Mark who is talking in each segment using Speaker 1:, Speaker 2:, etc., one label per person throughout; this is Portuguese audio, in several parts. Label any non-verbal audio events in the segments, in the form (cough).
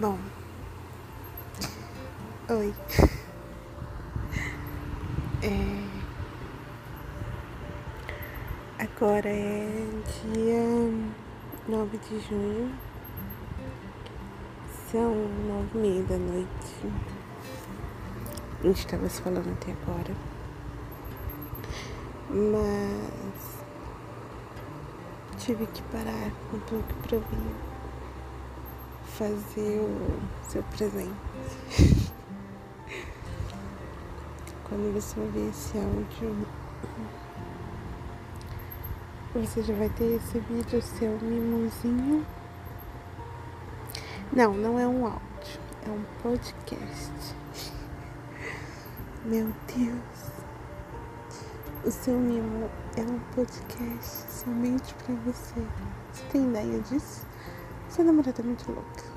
Speaker 1: Bom, oi. (laughs) É... Agora é dia 9 de junho, são nove e meia da noite. A gente estava se falando até agora, mas tive que parar um pouco para vir fazer o seu presente. (laughs) Quando você ouvir esse áudio, você já vai ter recebido o seu mimosinho. Não, não é um áudio, é um podcast. Meu Deus. O seu mimo é um podcast somente para você. Você tem ideia disso? Sua namorada é muito louca.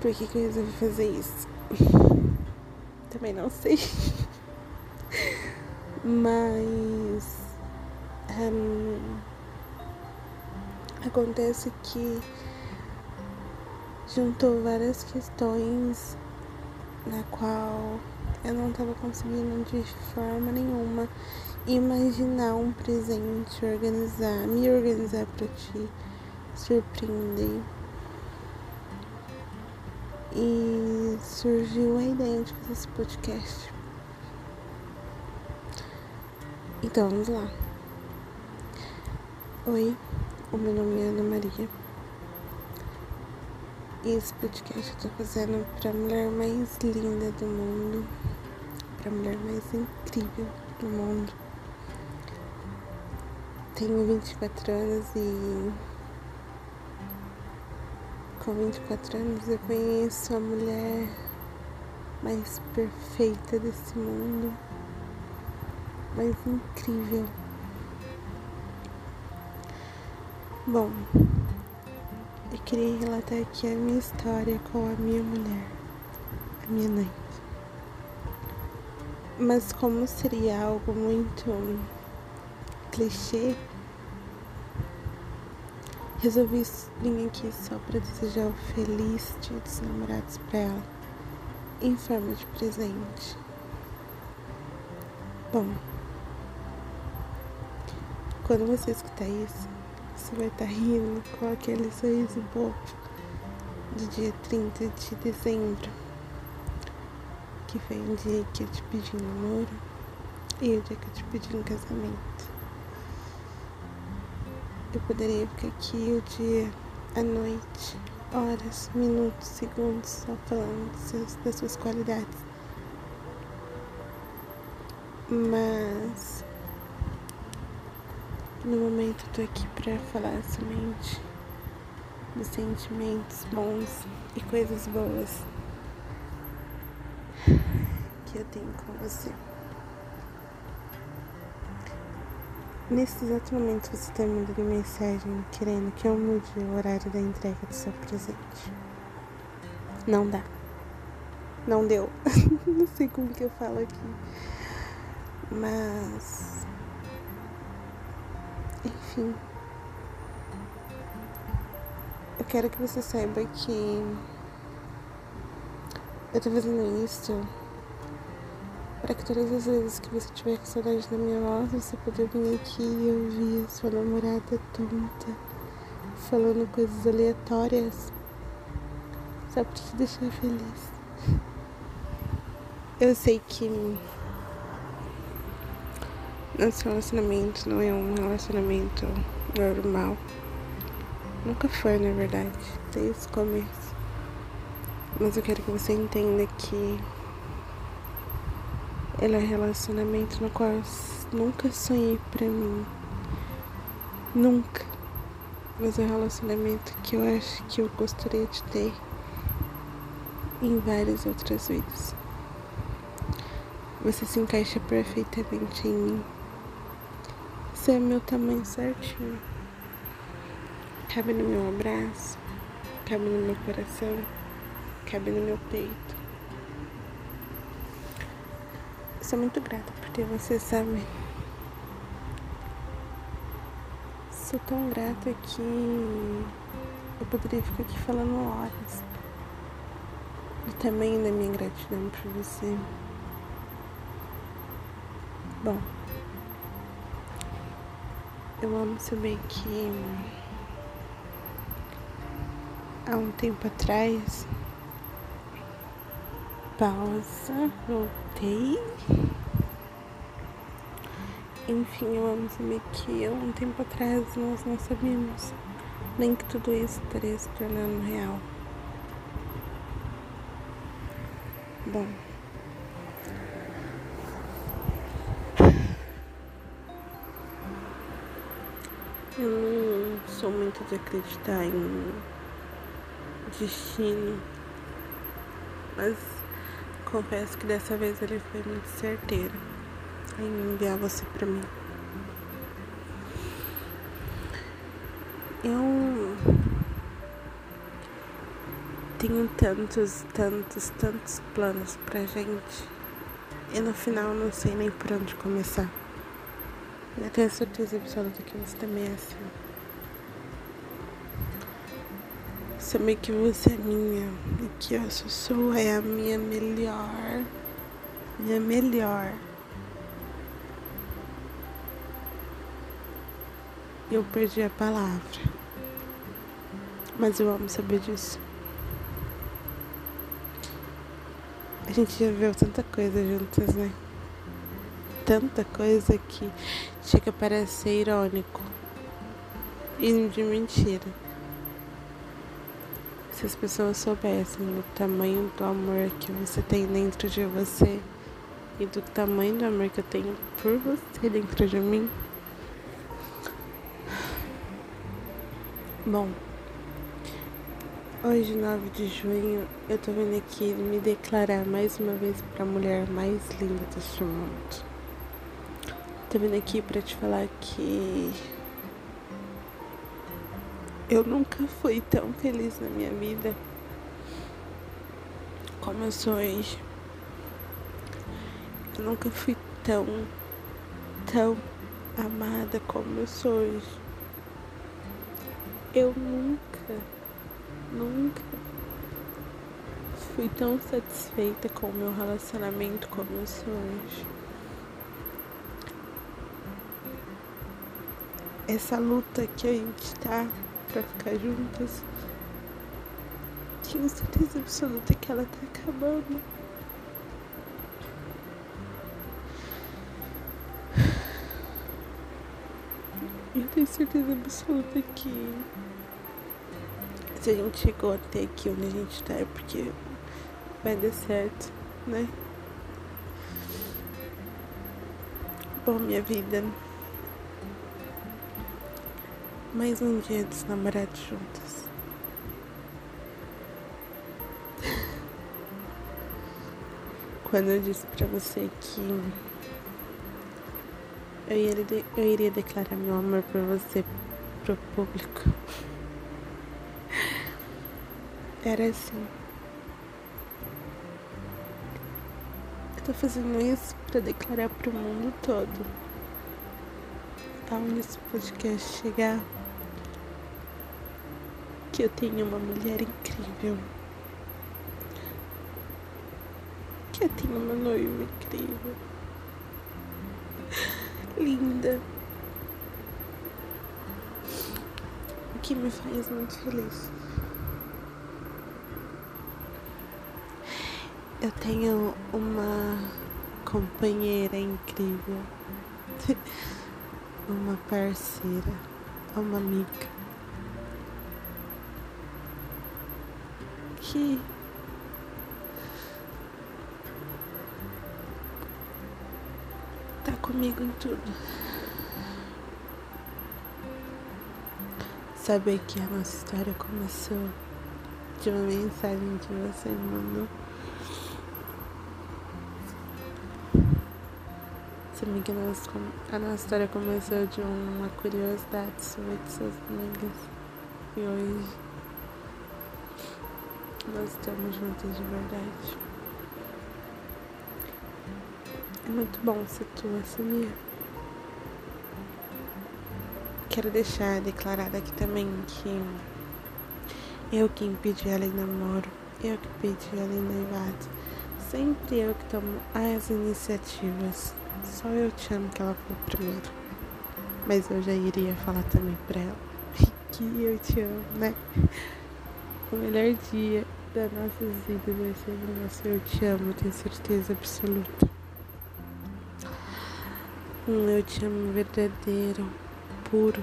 Speaker 1: Por que, que eu resolvi fazer isso? (laughs) Também não sei. (laughs) Mas. Um, acontece que juntou várias questões na qual eu não estava conseguindo de forma nenhuma imaginar um presente, organizar, me organizar para ti surpreender. E surgiu a ideia de fazer esse podcast. Então vamos lá. Oi, o meu nome é Ana Maria. E esse podcast eu tô fazendo pra mulher mais linda do mundo, pra mulher mais incrível do mundo. Tenho 24 anos e com 24 anos eu conheço a mulher mais perfeita desse mundo, mais incrível. Bom, eu queria relatar aqui a minha história com a minha mulher, a minha mãe. Mas como seria algo muito clichê, Resolvi vir aqui só para desejar o feliz dia dos namorados para ela, em forma de presente. Bom, quando você escutar isso, você vai estar tá rindo com aquele sorriso bobo do dia 30 de dezembro, que foi o dia que eu te pedi namoro e o dia que eu te pedi em casamento. Eu poderia ficar aqui o dia, a noite, horas, minutos, segundos, só falando seus, das suas qualidades. Mas no momento eu tô aqui pra falar somente dos sentimentos bons e coisas boas que eu tenho com você. Nesse exato momento você está me mandando mensagem querendo que eu mude o horário da entrega do seu presente. Não dá. Não deu. (laughs) Não sei como que eu falo aqui. Mas. Enfim. Eu quero que você saiba que. Eu tô fazendo isso para que todas as vezes que você tiver com saudade da minha voz, você poder vir aqui e ouvir a sua namorada tonta falando coisas aleatórias só pra te deixar feliz. Eu sei que nosso relacionamento não é um relacionamento normal. Nunca foi, na verdade, desde o começo. Mas eu quero que você entenda que ele é um relacionamento no qual eu nunca sonhei pra mim. Nunca. Mas é um relacionamento que eu acho que eu gostaria de ter em várias outras vidas. Você se encaixa perfeitamente em mim. Você é meu tamanho certinho. Cabe no meu abraço, cabe no meu coração, cabe no meu peito. Sou muito grata por ter você, sabe? Sou tão grata que eu poderia ficar aqui falando horas do tamanho da minha gratidão por você. Bom, eu amo saber que há um tempo atrás pausa, voltei. Enfim, eu amo saber que há um tempo atrás nós não sabíamos nem que tudo isso estaria se tornando real. Bom. Eu não sou muito de acreditar em destino, mas confesso que dessa vez ele foi muito certeiro em enviar você para mim. Eu tenho tantos, tantos, tantos planos pra gente e no final não sei nem por onde começar. Eu tenho certeza absoluta que você também é assim. Saber que você é minha e que eu sou sua é a minha melhor, minha melhor. Eu perdi a palavra, mas eu amo saber disso. A gente já viu tanta coisa juntas, né? Tanta coisa que chega a parecer irônico e de mentira. Se as pessoas soubessem o tamanho do amor que você tem dentro de você e do tamanho do amor que eu tenho por você dentro de mim. Bom, hoje, 9 de junho, eu tô vindo aqui me declarar mais uma vez pra mulher mais linda deste mundo. Tô vindo aqui pra te falar que eu nunca fui tão feliz na minha vida como eu sou hoje. Eu nunca fui tão, tão amada como eu sou hoje. Eu nunca, nunca fui tão satisfeita com o meu relacionamento como eu sou hoje. Essa luta que a gente tá pra ficar juntas. Tenho certeza absoluta que ela tá acabando. Eu tenho certeza absoluta que se a gente chegou até aqui onde a gente tá é porque vai dar certo, né? Bom, minha vida mais um dia dos namorados juntos. (laughs) Quando eu disse pra você que eu iria, eu iria declarar meu amor por você pro público. (laughs) Era assim. Eu tô fazendo isso pra declarar pro mundo todo. Aonde esse podcast chegar que eu tenho uma mulher incrível. Que eu tenho uma noiva incrível. Linda. O que me faz muito feliz. Eu tenho uma companheira incrível. (laughs) uma parceira. Uma amiga. Que tá comigo em tudo. Saber que a nossa história começou de uma mensagem que você me mandou. Saber que a nossa, a nossa história começou de uma curiosidade sobre suas amigas. E hoje nós estamos juntos de verdade. É muito bom ser tua, sabia? Quero deixar declarado aqui também que Eu que impedi ela em namoro, eu que pedi ela em noivado. Sempre eu que tomo as iniciativas. Só eu te amo que ela foi primeiro. Mas eu já iria falar também pra ela (laughs) que eu te amo, né? O melhor dia das nossas vidas vai ser o nosso eu te amo, tenho certeza absoluta. Um eu te amo verdadeiro, puro.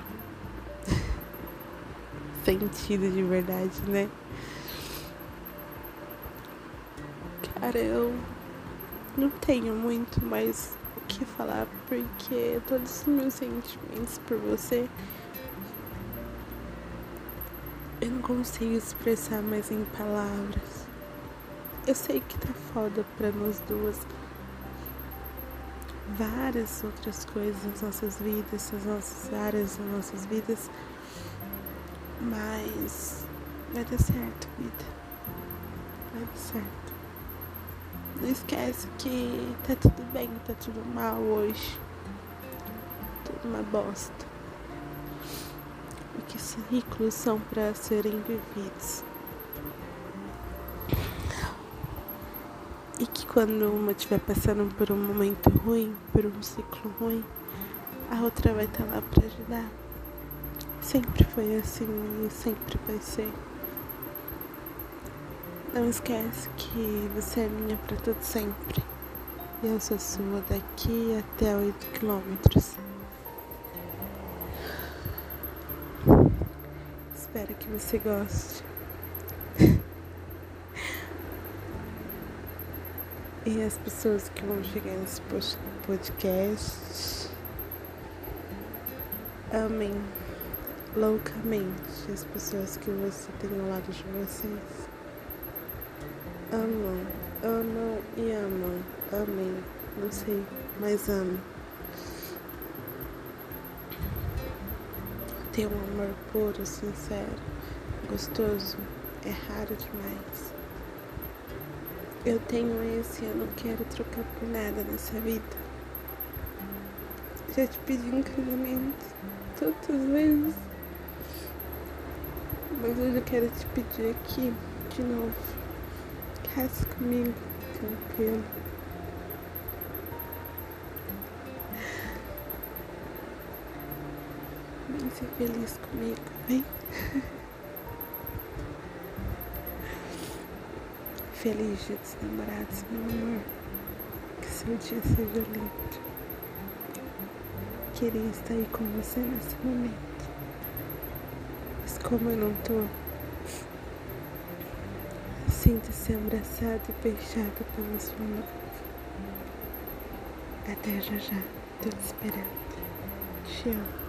Speaker 1: (laughs) Sentido de verdade, né? Cara, eu não tenho muito mais o que falar porque todos os meus sentimentos por você eu não consigo expressar mais em palavras. Eu sei que tá foda pra nós duas. Várias outras coisas nas nossas vidas, nas nossas áreas, nas nossas vidas. Mas vai dar certo, vida. Vai dar certo. Não esquece que tá tudo bem, tá tudo mal hoje. Tudo uma bosta e que ciclos são para serem vividos. E que quando uma estiver passando por um momento ruim, por um ciclo ruim, a outra vai estar tá lá para ajudar. Sempre foi assim e sempre vai ser. Não esquece que você é minha para todo sempre. E eu sou sua daqui até 8 quilômetros. Espero que você goste. e as pessoas que vão chegar nesse podcast amem loucamente as pessoas que você tem ao lado de vocês. Amam, amam e amam. Amém. Não sei, mas amam. Ter um amor puro, sincero, gostoso é raro demais. Eu tenho esse, eu não quero trocar por nada nessa vida. Já te pedi um casamento tantas vezes. Mas hoje eu quero te pedir aqui de novo. Case comigo, campeão. Vem ser feliz comigo, vem. (laughs) Feliz dia dos namorados, meu amor. Que seu dia seja lindo. Queria estar aí com você nesse momento. Mas como eu não tô, sinta-se abraçado e beijado pela sua noiva. Até já já, tô te esperando. Te amo.